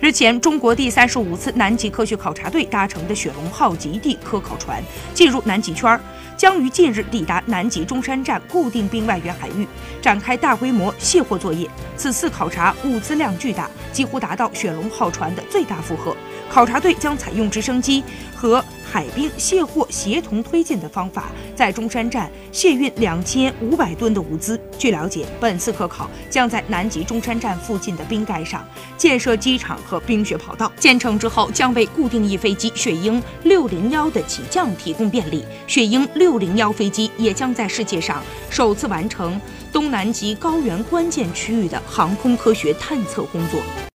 日前，中国第三十五次南极科学考察队搭乘的雪龙号极地科考船进入南极圈，将于近日抵达南极中山站固定冰外缘海域，展开大规模卸货作业。此次考察物资量巨大，几乎达到雪龙号船的最大负荷。考察队将采用直升机和海冰卸货协同推进的方法，在中山站卸运两千五百吨的物资。据了解，本次科考将在南极中山站附近的冰盖上建设机场和冰雪跑道。建成之后，将为固定翼飞机雪鹰六零幺的起降提供便利。雪鹰六零幺飞机也将在世界上首次完成东南极高原关键区域的航空科学探测工作。